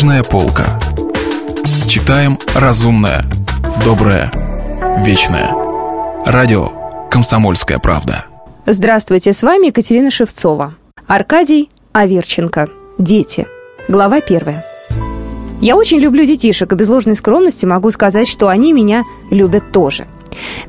Книжная полка. Читаем разумное, доброе, вечное. Радио «Комсомольская правда». Здравствуйте, с вами Екатерина Шевцова. Аркадий Аверченко. Дети. Глава первая. Я очень люблю детишек, и без ложной скромности могу сказать, что они меня любят тоже.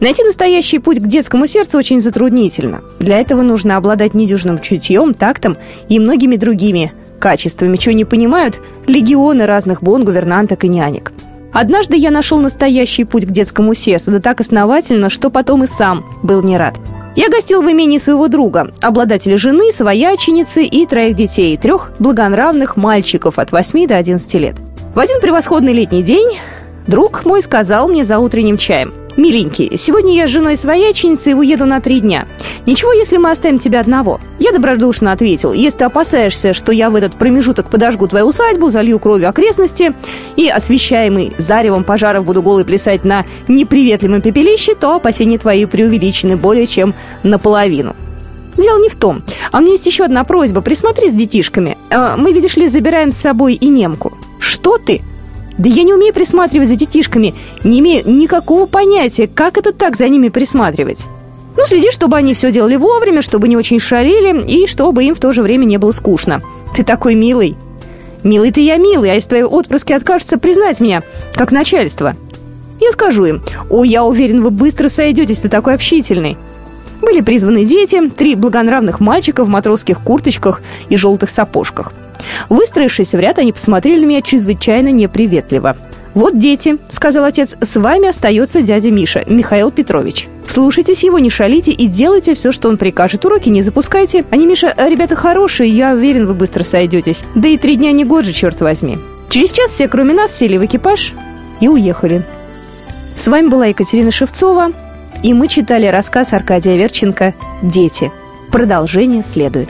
Найти настоящий путь к детскому сердцу очень затруднительно. Для этого нужно обладать недюжным чутьем, тактом и многими другими качествами, чего не понимают легионы разных бон, гувернанток и нянек. Однажды я нашел настоящий путь к детскому сердцу, да так основательно, что потом и сам был не рад. Я гостил в имении своего друга, обладателя жены, свояченицы и троих детей, трех благонравных мальчиков от 8 до 11 лет. В один превосходный летний день друг мой сказал мне за утренним чаем. «Миленький, сегодня я с женой свояченицей уеду на три дня. Ничего, если мы оставим тебя одного?» Я добродушно ответил, «Если ты опасаешься, что я в этот промежуток подожгу твою усадьбу, залью кровью окрестности и, освещаемый заревом пожаров, буду голый плясать на неприветливом пепелище, то опасения твои преувеличены более чем наполовину». Дело не в том. А у меня есть еще одна просьба. Присмотри с детишками. А, мы, видишь ли, забираем с собой и немку. Что ты? Да я не умею присматривать за детишками, не имею никакого понятия, как это так за ними присматривать. Ну, следи, чтобы они все делали вовремя, чтобы не очень шалили, и чтобы им в то же время не было скучно. Ты такой милый. Милый ты я милый, а если твои отпрыски откажутся признать меня, как начальство? Я скажу им, о, я уверен, вы быстро сойдетесь, ты такой общительный. Были призваны дети, три благонравных мальчика в матросских курточках и желтых сапожках. Выстроившись в ряд, они посмотрели на меня чрезвычайно неприветливо. «Вот дети», — сказал отец, — «с вами остается дядя Миша, Михаил Петрович. Слушайтесь его, не шалите и делайте все, что он прикажет. Уроки не запускайте. Они, Миша, ребята хорошие, я уверен, вы быстро сойдетесь. Да и три дня не год же, черт возьми». Через час все, кроме нас, сели в экипаж и уехали. С вами была Екатерина Шевцова, и мы читали рассказ Аркадия Верченко «Дети». Продолжение следует.